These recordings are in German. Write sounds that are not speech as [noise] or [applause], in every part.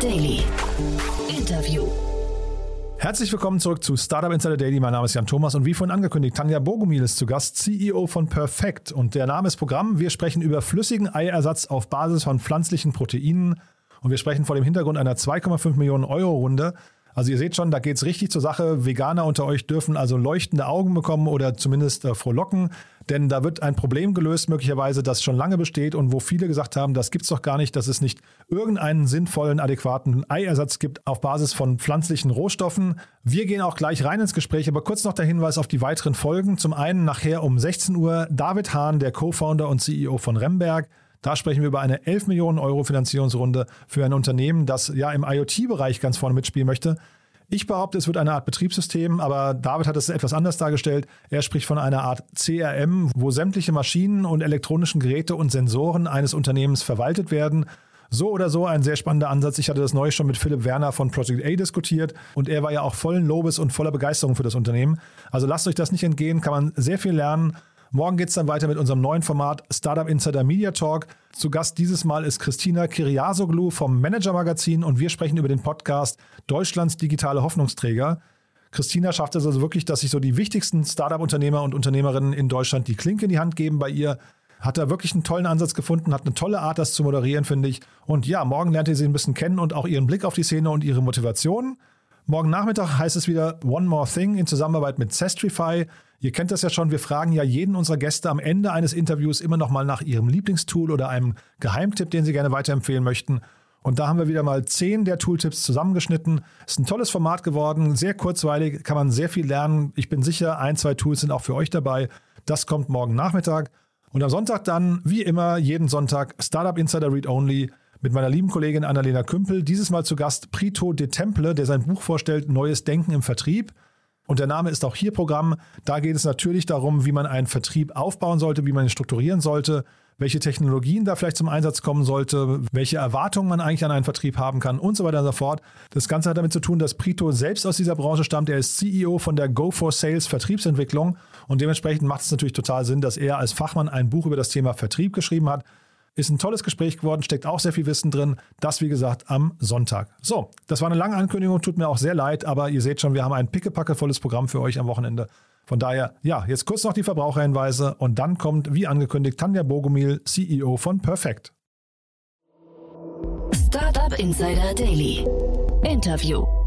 Daily. Interview. Herzlich willkommen zurück zu Startup Insider Daily. Mein Name ist Jan Thomas und wie vorhin angekündigt, Tanja Bogumil ist zu Gast, CEO von Perfect. Und der Name ist Programm. Wir sprechen über flüssigen Eiersatz auf Basis von pflanzlichen Proteinen. Und wir sprechen vor dem Hintergrund einer 2,5 Millionen Euro Runde. Also ihr seht schon, da geht es richtig zur Sache. Veganer unter euch dürfen also leuchtende Augen bekommen oder zumindest äh, frohlocken, denn da wird ein Problem gelöst, möglicherweise, das schon lange besteht und wo viele gesagt haben, das gibt es doch gar nicht, dass es nicht irgendeinen sinnvollen, adäquaten Eiersatz gibt auf Basis von pflanzlichen Rohstoffen. Wir gehen auch gleich rein ins Gespräch, aber kurz noch der Hinweis auf die weiteren Folgen. Zum einen nachher um 16 Uhr David Hahn, der Co-Founder und CEO von Remberg. Da sprechen wir über eine 11 Millionen Euro Finanzierungsrunde für ein Unternehmen, das ja im IoT-Bereich ganz vorne mitspielen möchte. Ich behaupte, es wird eine Art Betriebssystem, aber David hat es etwas anders dargestellt. Er spricht von einer Art CRM, wo sämtliche Maschinen und elektronischen Geräte und Sensoren eines Unternehmens verwaltet werden. So oder so ein sehr spannender Ansatz. Ich hatte das neulich schon mit Philipp Werner von Project A diskutiert und er war ja auch vollen Lobes und voller Begeisterung für das Unternehmen. Also lasst euch das nicht entgehen, kann man sehr viel lernen. Morgen geht es dann weiter mit unserem neuen Format Startup Insider Media Talk. Zu Gast dieses Mal ist Christina Kiriasoglu vom Manager Magazin und wir sprechen über den Podcast Deutschlands digitale Hoffnungsträger. Christina schafft es also wirklich, dass sich so die wichtigsten Startup-Unternehmer und Unternehmerinnen in Deutschland die Klinke in die Hand geben bei ihr. Hat da wirklich einen tollen Ansatz gefunden, hat eine tolle Art, das zu moderieren, finde ich. Und ja, morgen lernt ihr sie ein bisschen kennen und auch ihren Blick auf die Szene und ihre Motivation. Morgen Nachmittag heißt es wieder One More Thing in Zusammenarbeit mit Sestrify. Ihr kennt das ja schon, wir fragen ja jeden unserer Gäste am Ende eines Interviews immer noch mal nach ihrem Lieblingstool oder einem Geheimtipp, den sie gerne weiterempfehlen möchten. Und da haben wir wieder mal zehn der Tooltips zusammengeschnitten. Ist ein tolles Format geworden, sehr kurzweilig, kann man sehr viel lernen. Ich bin sicher, ein, zwei Tools sind auch für euch dabei. Das kommt morgen Nachmittag. Und am Sonntag dann, wie immer, jeden Sonntag Startup Insider Read Only mit meiner lieben Kollegin Annalena Kümpel. Dieses Mal zu Gast Prito de Temple, der sein Buch vorstellt, Neues Denken im Vertrieb. Und der Name ist auch hier Programm. Da geht es natürlich darum, wie man einen Vertrieb aufbauen sollte, wie man ihn strukturieren sollte, welche Technologien da vielleicht zum Einsatz kommen sollte, welche Erwartungen man eigentlich an einen Vertrieb haben kann und so weiter und so fort. Das Ganze hat damit zu tun, dass Prito selbst aus dieser Branche stammt. Er ist CEO von der Go for Sales Vertriebsentwicklung und dementsprechend macht es natürlich total Sinn, dass er als Fachmann ein Buch über das Thema Vertrieb geschrieben hat. Ist ein tolles Gespräch geworden, steckt auch sehr viel Wissen drin. Das, wie gesagt, am Sonntag. So, das war eine lange Ankündigung, tut mir auch sehr leid, aber ihr seht schon, wir haben ein pickepackevolles Programm für euch am Wochenende. Von daher, ja, jetzt kurz noch die Verbraucherhinweise und dann kommt, wie angekündigt, Tanja Bogomil, CEO von Perfect. Startup Insider Daily. Interview.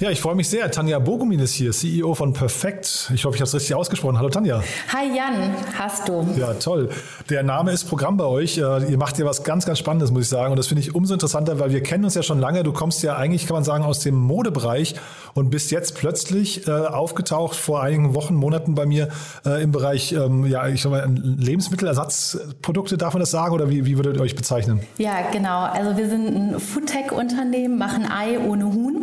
Ja, ich freue mich sehr. Tanja Bogumin ist hier, CEO von Perfect. Ich hoffe, ich habe es richtig ausgesprochen. Hallo Tanja. Hi Jan, hast du. Ja, toll. Der Name ist Programm bei euch. Äh, ihr macht ja was ganz, ganz Spannendes, muss ich sagen. Und das finde ich umso interessanter, weil wir kennen uns ja schon lange. Du kommst ja eigentlich, kann man sagen, aus dem Modebereich und bist jetzt plötzlich äh, aufgetaucht vor einigen Wochen, Monaten bei mir äh, im Bereich, ähm, ja, ich sag mal, Lebensmittelersatzprodukte, darf man das sagen? Oder wie, wie würdet ihr euch bezeichnen? Ja, genau. Also wir sind ein Foodtech-Unternehmen, machen Ei ohne Huhn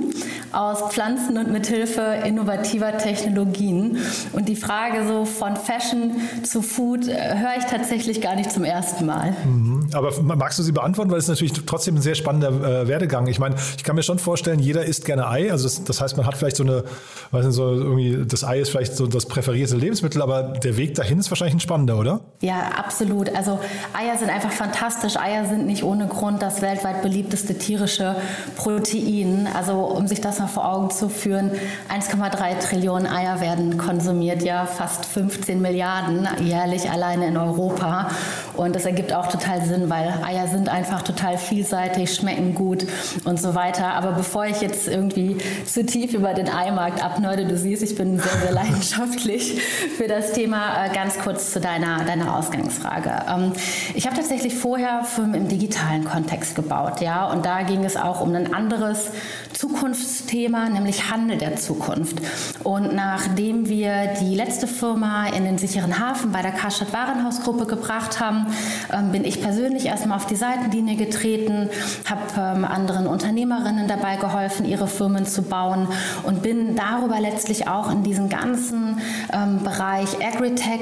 aus Pflanzen und mithilfe innovativer Technologien. Und die Frage so von Fashion zu Food äh, höre ich tatsächlich gar nicht zum ersten Mal. Mhm. Aber magst du sie beantworten? Weil es natürlich trotzdem ein sehr spannender äh, Werdegang. Ich meine, ich kann mir schon vorstellen, jeder isst gerne Ei. Also das, das heißt, man hat vielleicht so eine, weiß nicht, so irgendwie, das Ei ist vielleicht so das präferierte Lebensmittel, aber der Weg dahin ist wahrscheinlich ein spannender, oder? Ja, absolut. Also Eier sind einfach fantastisch. Eier sind nicht ohne Grund das weltweit beliebteste tierische Protein. Also um sich das mal vor Augen zu führen, 1,3 Trillionen Eier werden konsumiert, ja fast 15 Milliarden jährlich alleine in Europa. Und das ergibt auch total Sinn, weil Eier sind einfach total vielseitig, schmecken gut und so weiter. Aber bevor ich jetzt irgendwie zu tief über den Eimarkt abnörde, du siehst, ich bin sehr, sehr leidenschaftlich für das Thema. Äh, ganz kurz zu deiner, deiner Ausgangsfrage. Ähm, ich habe tatsächlich vorher Firmen im digitalen Kontext gebaut, ja, und da ging es auch um ein anderes Zukunftsthema, nämlich Handel der Zukunft. Und nachdem wir die letzte Firma in den sicheren Hafen bei der Karstadt Warenhausgruppe gebracht haben, ähm, bin ich persönlich erstmal auf die Seitenlinie getreten, habe ähm, anderen Unternehmerinnen dabei geholfen, ihre Firmen zu bauen und bin darüber letztlich auch in diesen ganzen ähm, Bereich Agritech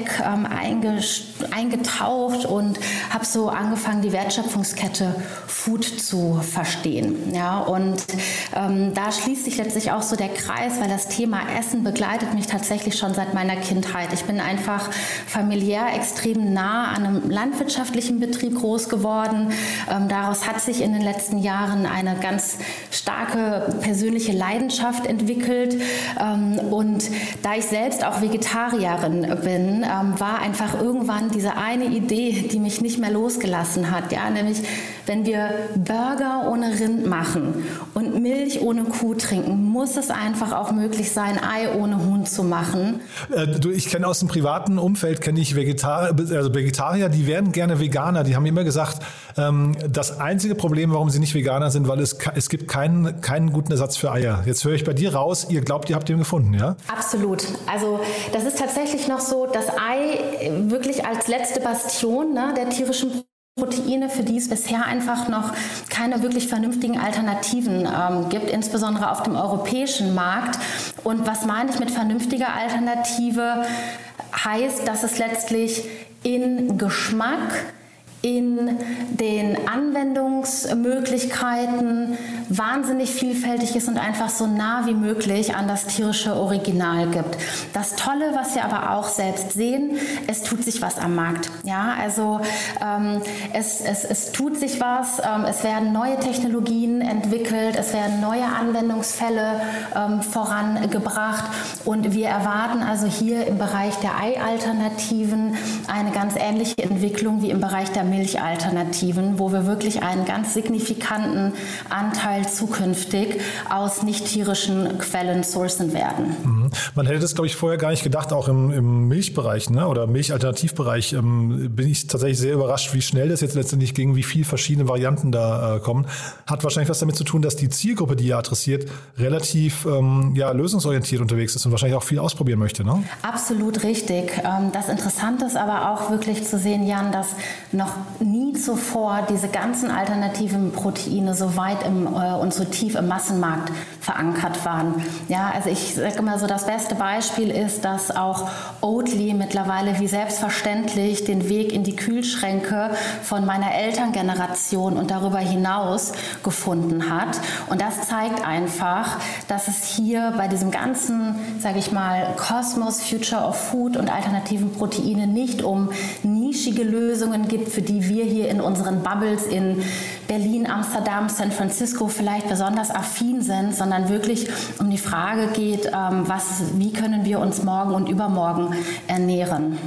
eingetaucht und habe so angefangen, die Wertschöpfungskette Food zu verstehen. Ja, und ähm, da schließt sich letztlich auch so der Kreis, weil das Thema Essen begleitet mich tatsächlich schon seit meiner Kindheit. Ich bin einfach familiär extrem nah an einem landwirtschaftlichen Betrieb groß geworden. Ähm, daraus hat sich in den letzten Jahren eine ganz starke persönliche Leidenschaft entwickelt. Ähm, und da ich selbst auch Vegetarierin bin, ähm, war einfach irgendwann diese eine Idee, die mich nicht mehr losgelassen hat. Ja, nämlich, wenn wir Burger ohne Rind machen und Milch ohne Kuh trinken, muss es einfach auch möglich sein, Ei ohne Huhn zu machen. Äh, du, ich kenne aus dem privaten Umfeld kenne ich Vegetar also Vegetarier, die werden gerne Veganer. Die haben immer gesagt, ähm, das einzige Problem, warum sie nicht Veganer sind, weil es, es gibt keinen, keinen guten Ersatz für Eier. Jetzt höre ich bei dir raus, ihr glaubt, ihr habt den gefunden, ja? Absolut. Also das ist tatsächlich noch so, das Ei wirklich als letzte Bastion ne, der tierischen Proteine, für die es bisher einfach noch keine wirklich vernünftigen Alternativen ähm, gibt, insbesondere auf dem europäischen Markt. Und was meine ich mit vernünftiger Alternative? Heißt, dass es letztlich in Geschmack, in den Anwendungsmöglichkeiten wahnsinnig vielfältig ist und einfach so nah wie möglich an das tierische Original gibt. Das Tolle, was wir aber auch selbst sehen, es tut sich was am Markt. Ja, also ähm, es, es, es tut sich was, ähm, es werden neue Technologien entwickelt, es werden neue Anwendungsfälle ähm, vorangebracht und wir erwarten also hier im Bereich der Eialternativen eine ganz ähnliche Entwicklung wie im Bereich der Milchalternativen, wo wir wirklich einen ganz signifikanten Anteil zukünftig aus nicht tierischen Quellen sourcen werden. Mhm. Man hätte das, glaube ich, vorher gar nicht gedacht, auch im, im Milchbereich ne? oder Milchalternativbereich ähm, bin ich tatsächlich sehr überrascht, wie schnell das jetzt letztendlich ging, wie viele verschiedene Varianten da äh, kommen. Hat wahrscheinlich was damit zu tun, dass die Zielgruppe, die ihr adressiert, relativ ähm, ja, lösungsorientiert unterwegs ist und wahrscheinlich auch viel ausprobieren möchte. Ne? Absolut richtig. Ähm, das Interessante ist aber auch wirklich zu sehen, Jan, dass noch nie zuvor diese ganzen alternativen Proteine so weit im, äh, und so tief im Massenmarkt verankert waren. Ja, also ich sage immer so, das beste Beispiel ist, dass auch Oatly mittlerweile wie selbstverständlich den Weg in die Kühlschränke von meiner Elterngeneration und darüber hinaus gefunden hat. Und das zeigt einfach, dass es hier bei diesem ganzen, sage ich mal, Kosmos, Future of Food und alternativen Proteine nicht um nischige Lösungen gibt, für die wir hier in unseren Bubbles in Berlin, Amsterdam, San Francisco vielleicht besonders affin sind, sondern wirklich um die Frage geht, ähm, was, wie können wir uns morgen und übermorgen ernähren.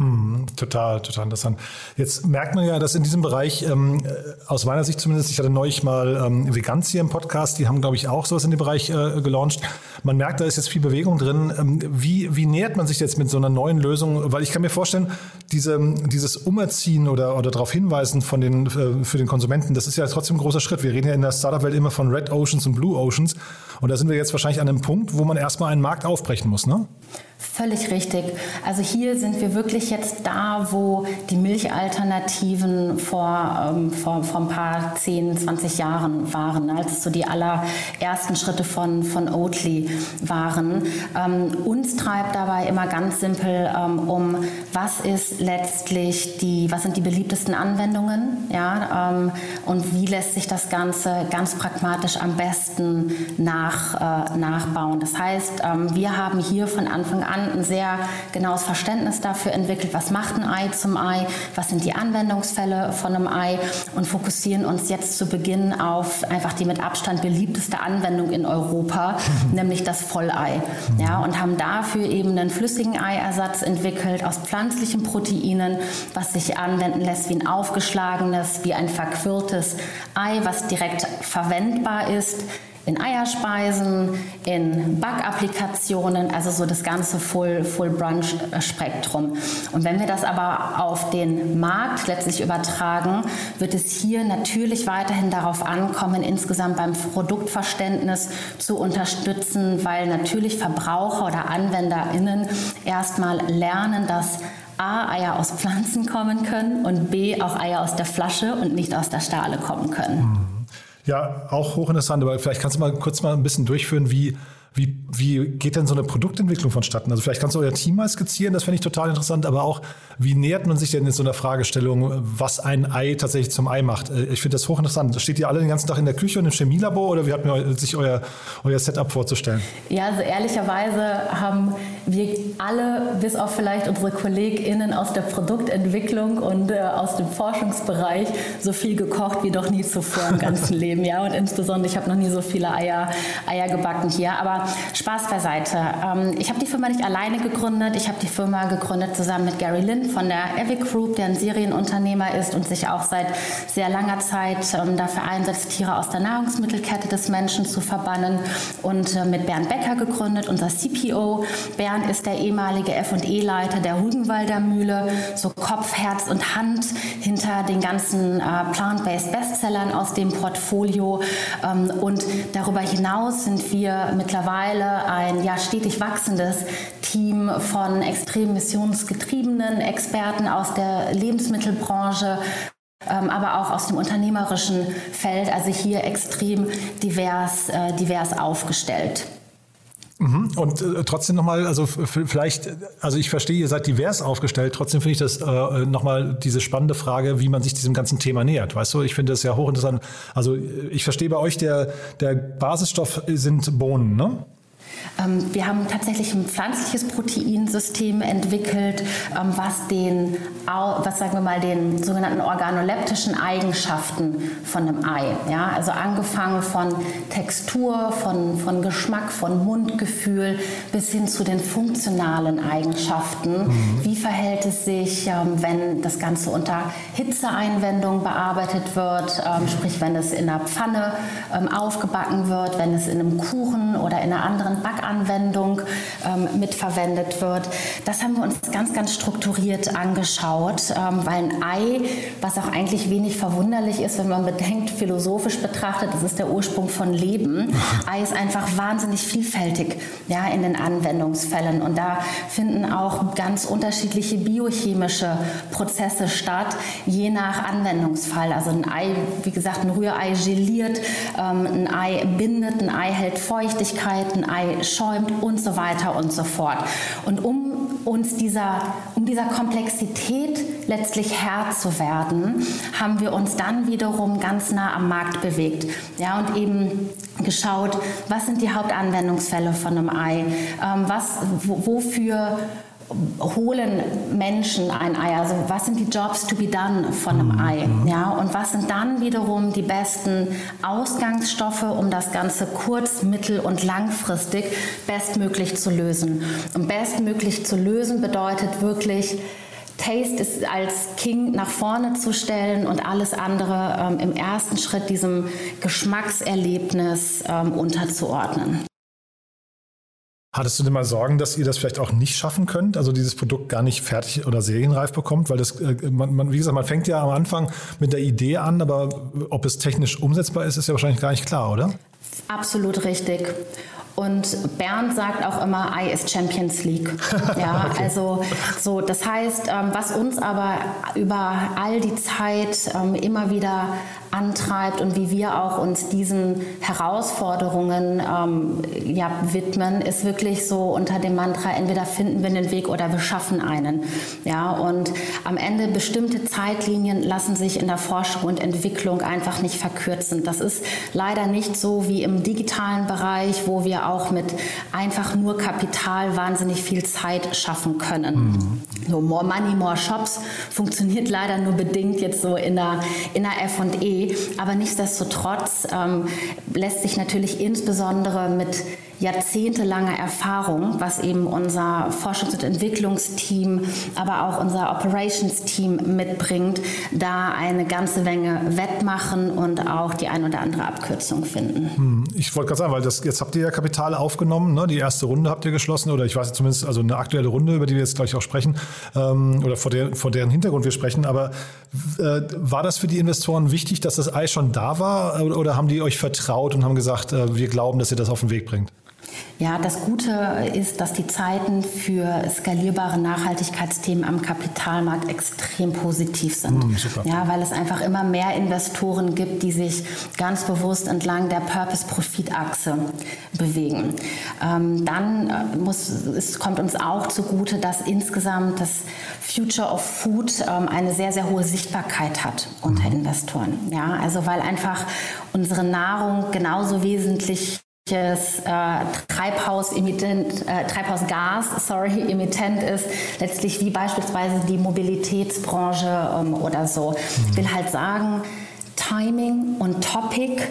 Hm, total, total interessant. Jetzt merkt man ja, dass in diesem Bereich, ähm, äh, aus meiner Sicht zumindest, ich hatte neulich mal ähm, Veganz hier im Podcast, die haben, glaube ich, auch sowas in dem Bereich äh, gelauncht. Man merkt, da ist jetzt viel Bewegung drin. Ähm, wie, wie nähert man sich jetzt mit so einer neuen Lösung? Weil ich kann mir vorstellen, diese, dieses Umerziehen oder, oder darauf hinweisen von den, äh, für den Konsumenten, das ist ja trotzdem ein großer Schritt. Wir reden ja in der Startup-Welt immer von Red Oceans und Blue Oceans. Und da sind wir jetzt wahrscheinlich an einem Punkt, wo man erstmal einen Markt aufbrechen muss, ne? Völlig richtig. Also hier sind wir wirklich jetzt da, wo die Milchalternativen vor, ähm, vor, vor ein paar 10, 20 Jahren waren, als es so die allerersten Schritte von, von Oatly waren. Ähm, uns treibt dabei immer ganz simpel ähm, um, was ist letztlich die, was sind die beliebtesten Anwendungen, ja, ähm, und wie lässt sich das Ganze ganz pragmatisch am besten nach, äh, nachbauen. Das heißt, ähm, wir haben hier von Anfang an an ein sehr genaues Verständnis dafür entwickelt, was macht ein Ei zum Ei, was sind die Anwendungsfälle von einem Ei und fokussieren uns jetzt zu Beginn auf einfach die mit Abstand beliebteste Anwendung in Europa, [laughs] nämlich das Vollei. Ja, und haben dafür eben einen flüssigen Eiersatz entwickelt aus pflanzlichen Proteinen, was sich anwenden lässt wie ein aufgeschlagenes, wie ein verquirltes Ei, was direkt verwendbar ist in Eierspeisen, in Backapplikationen, also so das ganze Full, Full Brunch Spektrum. Und wenn wir das aber auf den Markt letztlich übertragen, wird es hier natürlich weiterhin darauf ankommen, insgesamt beim Produktverständnis zu unterstützen, weil natürlich Verbraucher oder AnwenderInnen erstmal lernen, dass A, Eier aus Pflanzen kommen können und B, auch Eier aus der Flasche und nicht aus der Stahle kommen können. Ja, auch hochinteressant, aber vielleicht kannst du mal kurz mal ein bisschen durchführen, wie, wie, wie geht denn so eine Produktentwicklung vonstatten? Also vielleicht kannst du euer Team mal skizzieren, das fände ich total interessant, aber auch, wie nähert man sich denn in so einer Fragestellung, was ein Ei tatsächlich zum Ei macht? Äh, ich finde das hochinteressant. Steht ihr alle den ganzen Tag in der Küche und im Chemielabor oder wie hat man sich euer, euer Setup vorzustellen? Ja, also ehrlicherweise haben wir alle, bis auf vielleicht unsere KollegInnen aus der Produktentwicklung und äh, aus dem Forschungsbereich, so viel gekocht wie doch nie zuvor im ganzen [laughs] Leben. Ja, und insbesondere, ich habe noch nie so viele Eier, Eier gebacken hier. Aber Spaß beiseite. Ähm, ich habe die Firma nicht alleine gegründet. Ich habe die Firma gegründet zusammen mit Gary Lynn von der Evic Group, der ein Serienunternehmer ist und sich auch seit sehr langer Zeit ähm, dafür einsetzt, Tiere aus der Nahrungsmittelkette des Menschen zu verbannen. Und äh, mit Bernd Becker gegründet, unser CPO. Bernd ist der ehemalige F&E-Leiter der Rügenwalder Mühle, so Kopf, Herz und Hand hinter den ganzen äh, Plant-Based Bestsellern aus dem Portfolio. Ähm, und darüber hinaus sind wir mittlerweile ein ja, stetig wachsendes Team von extrem missionsgetriebenen Experten aus der Lebensmittelbranche, ähm, aber auch aus dem unternehmerischen Feld, also hier extrem divers, äh, divers aufgestellt. Mhm. Und äh, trotzdem nochmal, also vielleicht, also ich verstehe, ihr seid divers aufgestellt, trotzdem finde ich das äh, nochmal diese spannende Frage, wie man sich diesem ganzen Thema nähert. Weißt du, ich finde das ja hochinteressant. Also ich verstehe bei euch, der, der Basisstoff sind Bohnen, ne? Ähm, wir haben tatsächlich ein pflanzliches Proteinsystem entwickelt, ähm, was den, was sagen wir mal, den sogenannten organoleptischen Eigenschaften von einem Ei, ja, also angefangen von Textur, von, von Geschmack, von Mundgefühl bis hin zu den funktionalen Eigenschaften. Mhm. Wie verhält es sich, ähm, wenn das Ganze unter Hitzeeinwendung bearbeitet wird, sprich wenn es in einer Pfanne aufgebacken wird, wenn es in einem Kuchen oder in einer anderen Backanwendung ähm, mitverwendet wird. Das haben wir uns ganz, ganz strukturiert angeschaut, ähm, weil ein Ei, was auch eigentlich wenig verwunderlich ist, wenn man bedenkt, philosophisch betrachtet, das ist der Ursprung von Leben. [laughs] Ei ist einfach wahnsinnig vielfältig ja, in den Anwendungsfällen und da finden auch ganz unterschiedliche biochemische Prozesse statt, je nach Anwendungsfall. Also ein Ei, wie gesagt, ein Rührei geliert, ähm, ein Ei bindet, ein Ei hält Feuchtigkeit, ein Ei schäumt und so weiter und so fort. Und um uns dieser, um dieser Komplexität letztlich Herr zu werden, haben wir uns dann wiederum ganz nah am Markt bewegt. Ja, und eben geschaut, was sind die Hauptanwendungsfälle von einem Ei? Ähm, was, wofür holen Menschen ein Ei? Also was sind die Jobs to be done von einem mhm. Ei? Ja, und was sind dann wiederum die besten Ausgangsstoffe, um das Ganze kurz-, mittel- und langfristig bestmöglich zu lösen? Und bestmöglich zu lösen bedeutet wirklich, Taste ist als King nach vorne zu stellen und alles andere ähm, im ersten Schritt diesem Geschmackserlebnis ähm, unterzuordnen. Hattest du denn mal Sorgen, dass ihr das vielleicht auch nicht schaffen könnt, also dieses Produkt gar nicht fertig oder serienreif bekommt? Weil das, äh, man, man, wie gesagt, man fängt ja am Anfang mit der Idee an, aber ob es technisch umsetzbar ist, ist ja wahrscheinlich gar nicht klar, oder? Absolut richtig. Und Bernd sagt auch immer, I is Champions League. [laughs] Ja, okay. also so, das heißt, ähm, was uns aber über all die Zeit ähm, immer wieder antreibt und wie wir auch uns diesen Herausforderungen ähm, ja, widmen, ist wirklich so unter dem Mantra, entweder finden wir den Weg oder wir schaffen einen. Ja, und am Ende bestimmte Zeitlinien lassen sich in der Forschung und Entwicklung einfach nicht verkürzen. Das ist leider nicht so wie im digitalen Bereich, wo wir auch mit einfach nur Kapital wahnsinnig viel Zeit schaffen können. Mhm. So More Money, More Shops funktioniert leider nur bedingt jetzt so in der, in der F&E aber nichtsdestotrotz ähm, lässt sich natürlich insbesondere mit jahrzehntelanger Erfahrung, was eben unser Forschungs- und Entwicklungsteam, aber auch unser Operations-Team mitbringt, da eine ganze Menge wettmachen und auch die ein oder andere Abkürzung finden. Hm, ich wollte gerade sagen, weil das, jetzt habt ihr ja Kapital aufgenommen, ne? die erste Runde habt ihr geschlossen oder ich weiß zumindest, also eine aktuelle Runde, über die wir jetzt gleich auch sprechen ähm, oder vor, der, vor deren Hintergrund wir sprechen, aber äh, war das für die Investoren wichtig, dass das Ei schon da war oder, oder haben die euch vertraut und haben gesagt, äh, wir glauben, dass ihr das auf den Weg bringt? Ja, das Gute ist, dass die Zeiten für skalierbare Nachhaltigkeitsthemen am Kapitalmarkt extrem positiv sind. Mm, ja, weil es einfach immer mehr Investoren gibt, die sich ganz bewusst entlang der Purpose-Profit-Achse bewegen. Ähm, dann äh, muss, es kommt uns auch zugute, dass insgesamt das Future of Food ähm, eine sehr, sehr hohe Sichtbarkeit hat unter mhm. Investoren. Ja, also weil einfach unsere Nahrung genauso wesentlich äh, Treibhausemittent, äh, Treibhausgas, sorry, Emittent ist, letztlich wie beispielsweise die Mobilitätsbranche ähm, oder so. Ich will halt sagen, Timing und Topic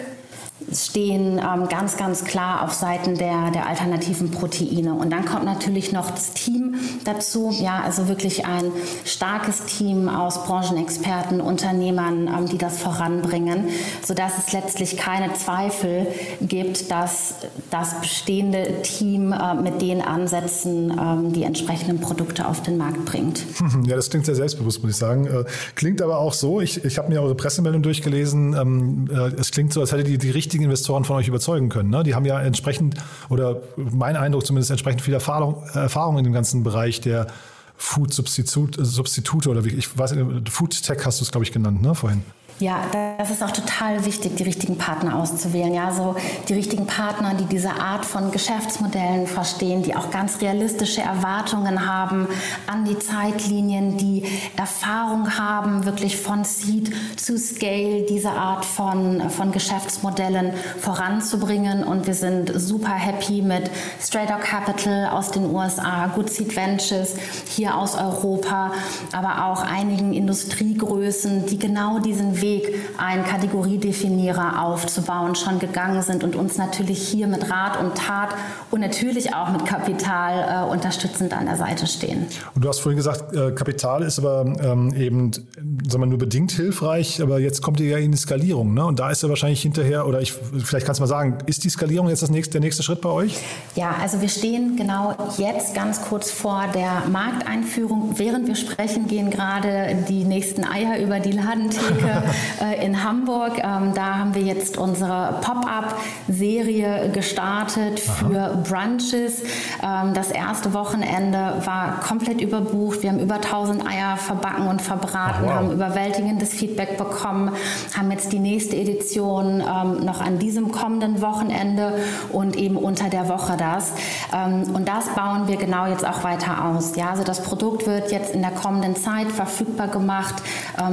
stehen ähm, ganz, ganz klar auf Seiten der, der alternativen Proteine. Und dann kommt natürlich noch das Team dazu, ja, also wirklich ein starkes Team aus Branchenexperten, Unternehmern, ähm, die das voranbringen, sodass es letztlich keine Zweifel gibt, dass das bestehende Team äh, mit den Ansätzen ähm, die entsprechenden Produkte auf den Markt bringt. [laughs] Ja, das klingt sehr selbstbewusst, muss ich sagen. Äh, klingt aber auch so, ich, ich habe mir eure Pressemeldung durchgelesen, ähm, äh, es klingt so, als hättet ihr die richtige richtigen Investoren von euch überzeugen können. Ne? Die haben ja entsprechend, oder mein Eindruck zumindest, entsprechend viel Erfahrung, Erfahrung in dem ganzen Bereich der Food-Substitute oder wie ich weiß, Food Tech hast du es, glaube ich, genannt, ne, vorhin. Ja, das ist auch total wichtig, die richtigen Partner auszuwählen. Ja, so die richtigen Partner, die diese Art von Geschäftsmodellen verstehen, die auch ganz realistische Erwartungen haben an die Zeitlinien, die Erfahrung haben, wirklich von Seed zu Scale diese Art von, von Geschäftsmodellen voranzubringen. Und wir sind super happy mit Up Capital aus den USA, Good Seed Ventures hier aus Europa, aber auch einigen Industriegrößen, die genau diesen Weg Weg, einen Kategoriedefinierer aufzubauen, schon gegangen sind und uns natürlich hier mit Rat und Tat und natürlich auch mit Kapital äh, unterstützend an der Seite stehen. Und du hast vorhin gesagt, äh, Kapital ist aber ähm, eben sagen wir, nur bedingt hilfreich, aber jetzt kommt ihr ja in die Skalierung. Ne? Und da ist ja wahrscheinlich hinterher, oder ich, vielleicht kannst du mal sagen, ist die Skalierung jetzt das nächste, der nächste Schritt bei euch? Ja, also wir stehen genau jetzt ganz kurz vor der Markteinführung. Während wir sprechen, gehen gerade die nächsten Eier über die Ladentheke. [laughs] Äh, in Hamburg. Ähm, da haben wir jetzt unsere Pop-up-Serie gestartet für Aha. Brunches. Ähm, das erste Wochenende war komplett überbucht. Wir haben über 1000 Eier verbacken und verbraten, wow. haben überwältigendes Feedback bekommen, haben jetzt die nächste Edition ähm, noch an diesem kommenden Wochenende und eben unter der Woche das. und das bauen wir genau jetzt auch weiter aus. Ja, also das Produkt wird jetzt in der kommenden Zeit verfügbar gemacht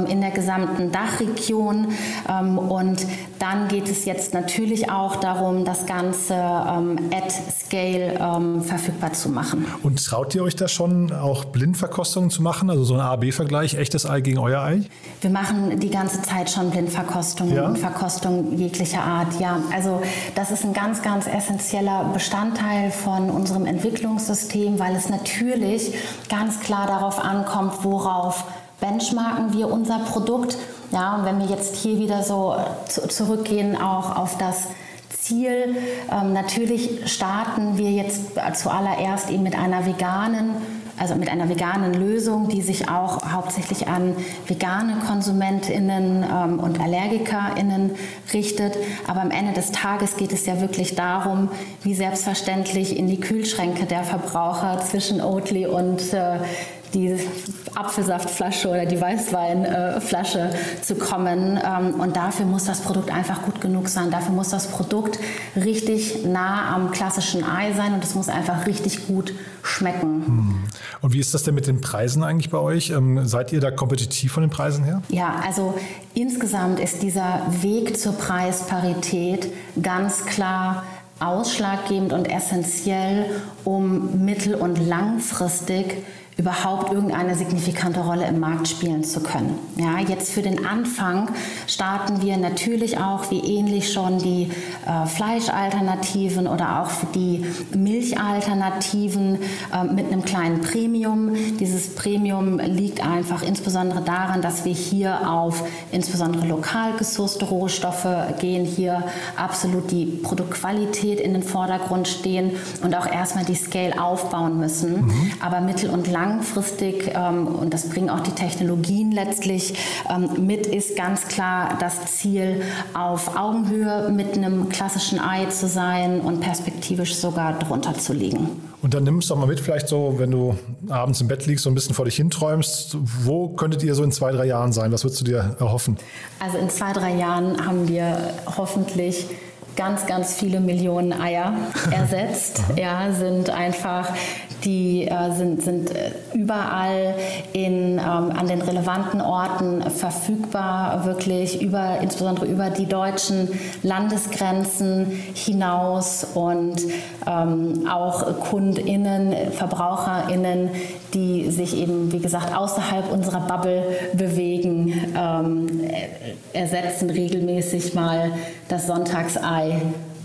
in der gesamten Dachregion Region. Ähm, und dann geht es jetzt natürlich auch darum, das Ganze ähm, at Scale ähm, verfügbar zu machen. Und traut ihr euch da schon auch Blindverkostungen zu machen, also so ein A-B-Vergleich, echtes Ei gegen euer Ei? Wir machen die ganze Zeit schon Blindverkostungen ja? und Verkostungen jeglicher Art. Ja, also das ist ein ganz, ganz essentieller Bestandteil von unserem Entwicklungssystem, weil es natürlich ganz klar darauf ankommt, worauf benchmarken wir unser Produkt. Ja, und wenn wir jetzt hier wieder so zurückgehen auch auf das Ziel, ähm, natürlich starten wir jetzt zuallererst eben mit einer veganen also mit einer veganen Lösung, die sich auch hauptsächlich an vegane KonsumentInnen ähm, und AllergikerInnen richtet. Aber am Ende des Tages geht es ja wirklich darum, wie selbstverständlich in die Kühlschränke der Verbraucher zwischen Oatly und äh, die Apfelsaftflasche oder die Weißweinflasche zu kommen. Ähm, und dafür muss das Produkt einfach gut genug sein. Dafür muss das Produkt richtig nah am klassischen Ei sein und es muss einfach richtig gut schmecken. Hm. Und wie ist das denn mit den Preisen eigentlich bei euch? Ähm, seid ihr da kompetitiv von den Preisen her? Ja, also insgesamt ist dieser Weg zur Preisparität ganz klar ausschlaggebend und essentiell, um mittel- und langfristig überhaupt irgendeine signifikante Rolle im Markt spielen zu können. Ja, jetzt für den Anfang starten wir natürlich auch, wie ähnlich schon die äh, Fleischalternativen oder auch die Milchalternativen äh, mit einem kleinen Premium. Dieses Premium liegt einfach insbesondere daran, dass wir hier auf insbesondere lokal gesourcete Rohstoffe gehen, hier absolut die Produktqualität in den Vordergrund stehen und auch erstmal die Scale aufbauen müssen. Mhm. Aber mittel- und lang langfristig, ähm, und das bringen auch die Technologien letztlich ähm, mit, ist ganz klar das Ziel, auf Augenhöhe mit einem klassischen Ei zu sein und perspektivisch sogar drunter zu liegen. Und dann nimmst du doch mal mit, vielleicht so, wenn du abends im Bett liegst, so ein bisschen vor dich hinträumst. Wo könntet ihr so in zwei, drei Jahren sein? Was würdest du dir erhoffen? Also in zwei, drei Jahren haben wir hoffentlich ganz, ganz viele Millionen Eier [laughs] ersetzt. ja, sind einfach die äh, sind, sind äh, überall in, ähm, an den relevanten Orten verfügbar, wirklich über, insbesondere über die deutschen Landesgrenzen hinaus und ähm, auch KundInnen, VerbraucherInnen, die sich eben, wie gesagt, außerhalb unserer Bubble bewegen, ähm, ersetzen regelmäßig mal das Sonntagsei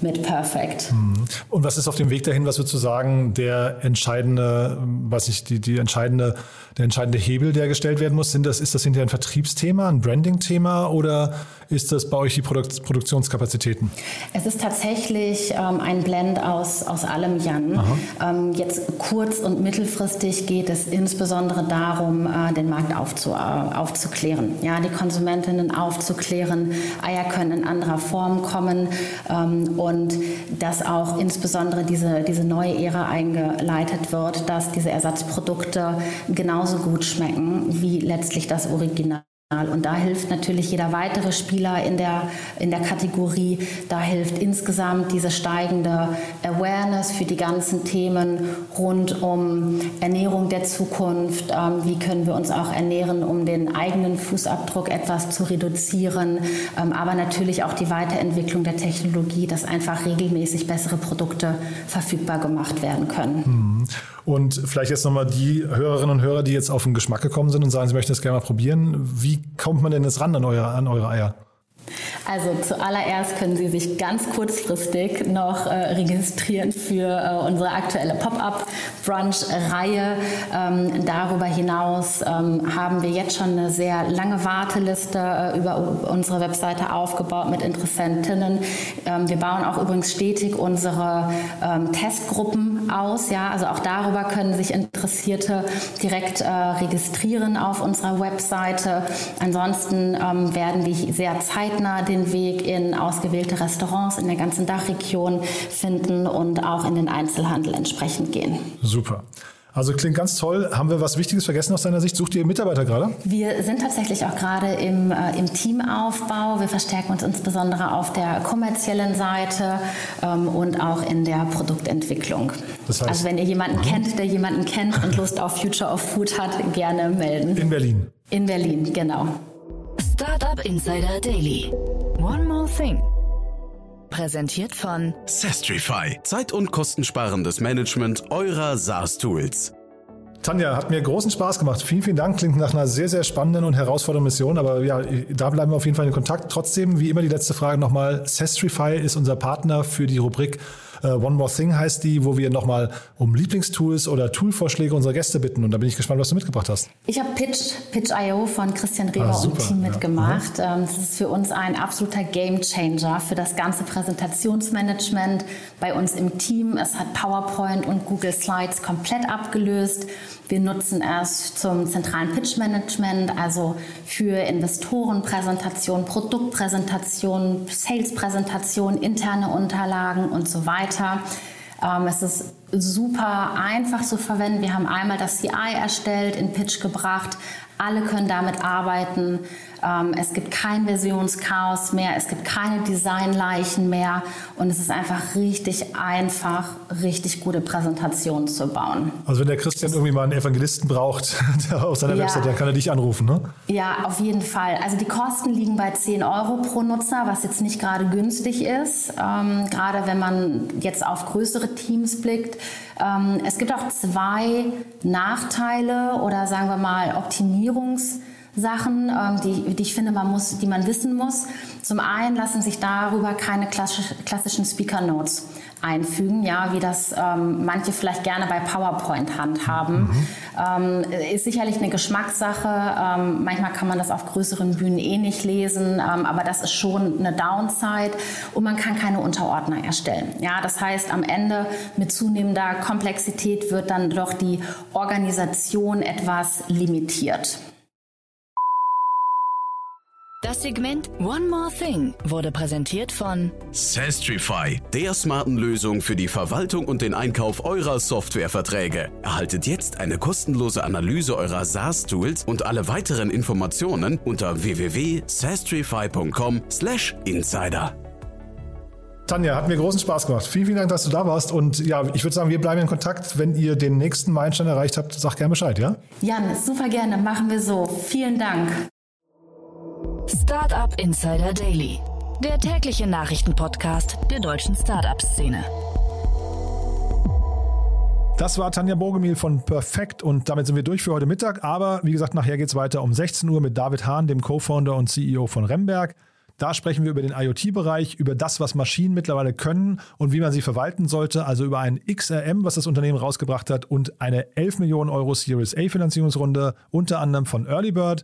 mit Perfect. Mhm. Und was ist auf dem Weg dahin, was würdest du sagen, der entscheidende, was ich, die, die entscheidende, der entscheidende Hebel, der gestellt werden muss? Sind das, ist das hinterher ein Vertriebsthema, ein Branding-Thema oder ist das bei euch die Produk Produktionskapazitäten? Es ist tatsächlich ähm, ein Blend aus, aus allem, Jan. Ähm, jetzt kurz- und mittelfristig geht es insbesondere darum, äh, den Markt aufzu, äh, aufzuklären. Ja, die Konsumentinnen aufzuklären. Eier können in anderer Form kommen ähm, und dass auch insbesondere diese, diese neue Ära eingeleitet wird, dass diese Ersatzprodukte genauso gut schmecken wie letztlich das Original. Und da hilft natürlich jeder weitere Spieler in der, in der Kategorie. Da hilft insgesamt diese steigende Awareness für die ganzen Themen rund um Ernährung der Zukunft. Ähm, wie können wir uns auch ernähren, um den eigenen Fußabdruck etwas zu reduzieren. Ähm, aber natürlich auch die Weiterentwicklung der Technologie, dass einfach regelmäßig bessere Produkte verfügbar gemacht werden können. Mhm. Und vielleicht jetzt nochmal die Hörerinnen und Hörer, die jetzt auf den Geschmack gekommen sind und sagen, sie möchten das gerne mal probieren. Wie kommt man denn jetzt ran an eure, an eure Eier? Also zuallererst können Sie sich ganz kurzfristig noch äh, registrieren für äh, unsere aktuelle Pop-up-Brunch-Reihe. Ähm, darüber hinaus ähm, haben wir jetzt schon eine sehr lange Warteliste äh, über unsere Webseite aufgebaut mit Interessentinnen. Ähm, wir bauen auch übrigens stetig unsere ähm, Testgruppen aus. Ja? Also auch darüber können sich Interessierte direkt äh, registrieren auf unserer Webseite. Ansonsten ähm, werden wir sehr zeitnah den Weg in ausgewählte Restaurants in der ganzen Dachregion finden und auch in den Einzelhandel entsprechend gehen. Super. Also klingt ganz toll. Haben wir was Wichtiges vergessen aus deiner Sicht? Sucht ihr Mitarbeiter gerade? Wir sind tatsächlich auch gerade im, äh, im Teamaufbau. Wir verstärken uns insbesondere auf der kommerziellen Seite ähm, und auch in der Produktentwicklung. Das heißt, also wenn ihr jemanden mhm. kennt, der jemanden kennt und Lust auf Future of Food hat, gerne melden. In Berlin. In Berlin, genau. Startup Insider Daily. One more thing. Präsentiert von Sestrify. Zeit- und kostensparendes Management eurer SaaS-Tools. Tanja, hat mir großen Spaß gemacht. Vielen, vielen Dank. Klingt nach einer sehr, sehr spannenden und herausfordernden Mission. Aber ja, da bleiben wir auf jeden Fall in Kontakt. Trotzdem, wie immer, die letzte Frage nochmal. Sestrify ist unser Partner für die Rubrik One More Thing heißt die, wo wir nochmal um Lieblingstools oder Toolvorschläge unserer Gäste bitten. Und da bin ich gespannt, was du mitgebracht hast. Ich habe Pitch, Pitch.io von Christian Reber ah, und Team mitgemacht. Ja. Ähm, das ist für uns ein absoluter Gamechanger für das ganze Präsentationsmanagement bei uns im Team. Es hat PowerPoint und Google Slides komplett abgelöst. Wir nutzen es zum zentralen Pitch-Management, also für Investorenpräsentation, Produktpräsentation, Sales-Präsentation, interne Unterlagen und so weiter. Ähm, es ist super einfach zu verwenden. Wir haben einmal das CI erstellt, in Pitch gebracht. Alle können damit arbeiten. Ähm, es gibt kein Versionschaos mehr, es gibt keine Designleichen mehr und es ist einfach richtig einfach, richtig gute Präsentationen zu bauen. Also wenn der Christian irgendwie mal einen Evangelisten braucht [laughs] aus seiner ja. Website, dann kann er dich anrufen, ne? Ja, auf jeden Fall. Also die Kosten liegen bei 10 Euro pro Nutzer, was jetzt nicht gerade günstig ist, ähm, gerade wenn man jetzt auf größere Teams blickt. Ähm, es gibt auch zwei Nachteile oder sagen wir mal Optimierungs- Sachen, ähm, die, die ich finde, man muss, die man wissen muss. Zum einen lassen sich darüber keine klassischen Speaker Notes einfügen, ja, wie das ähm, manche vielleicht gerne bei PowerPoint handhaben. Mhm. Ähm, ist sicherlich eine Geschmackssache. Ähm, manchmal kann man das auf größeren Bühnen eh nicht lesen, ähm, aber das ist schon eine Downside und man kann keine Unterordner erstellen. Ja, das heißt, am Ende mit zunehmender Komplexität wird dann doch die Organisation etwas limitiert. Das Segment One More Thing wurde präsentiert von Sastrify, der smarten Lösung für die Verwaltung und den Einkauf eurer Softwareverträge. Erhaltet jetzt eine kostenlose Analyse eurer SaaS-Tools und alle weiteren Informationen unter www.sastrify.com/insider. Tanja, hat mir großen Spaß gemacht. Vielen, vielen Dank, dass du da warst. Und ja, ich würde sagen, wir bleiben in Kontakt. Wenn ihr den nächsten Meilenstein erreicht habt, sag gerne Bescheid, ja? Jan, super gerne. Machen wir so. Vielen Dank. Startup Insider Daily, der tägliche Nachrichtenpodcast der deutschen Startup-Szene. Das war Tanja Bogemil von Perfect und damit sind wir durch für heute Mittag. Aber wie gesagt, nachher geht es weiter um 16 Uhr mit David Hahn, dem Co-Founder und CEO von Remberg. Da sprechen wir über den IoT-Bereich, über das, was Maschinen mittlerweile können und wie man sie verwalten sollte, also über ein XRM, was das Unternehmen rausgebracht hat und eine 11 Millionen Euro Series A Finanzierungsrunde, unter anderem von Earlybird.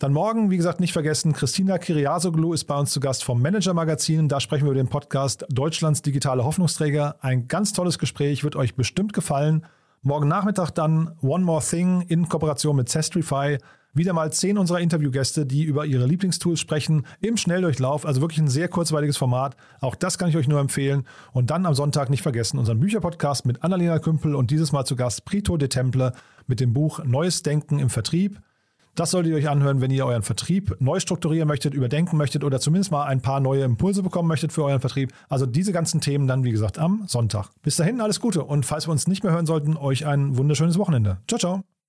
Dann morgen, wie gesagt, nicht vergessen, Christina Kiriasoglu ist bei uns zu Gast vom Manager Magazin. Da sprechen wir über den Podcast Deutschlands digitale Hoffnungsträger. Ein ganz tolles Gespräch, wird euch bestimmt gefallen. Morgen Nachmittag dann One More Thing in Kooperation mit Zestrify. Wieder mal zehn unserer Interviewgäste, die über ihre Lieblingstools sprechen, im Schnelldurchlauf. Also wirklich ein sehr kurzweiliges Format. Auch das kann ich euch nur empfehlen. Und dann am Sonntag nicht vergessen unseren Bücherpodcast mit Annalena Kümpel und dieses Mal zu Gast Prito de Temple mit dem Buch Neues Denken im Vertrieb. Das solltet ihr euch anhören, wenn ihr euren Vertrieb neu strukturieren möchtet, überdenken möchtet oder zumindest mal ein paar neue Impulse bekommen möchtet für euren Vertrieb. Also diese ganzen Themen dann, wie gesagt, am Sonntag. Bis dahin alles Gute und falls wir uns nicht mehr hören sollten, euch ein wunderschönes Wochenende. Ciao, ciao.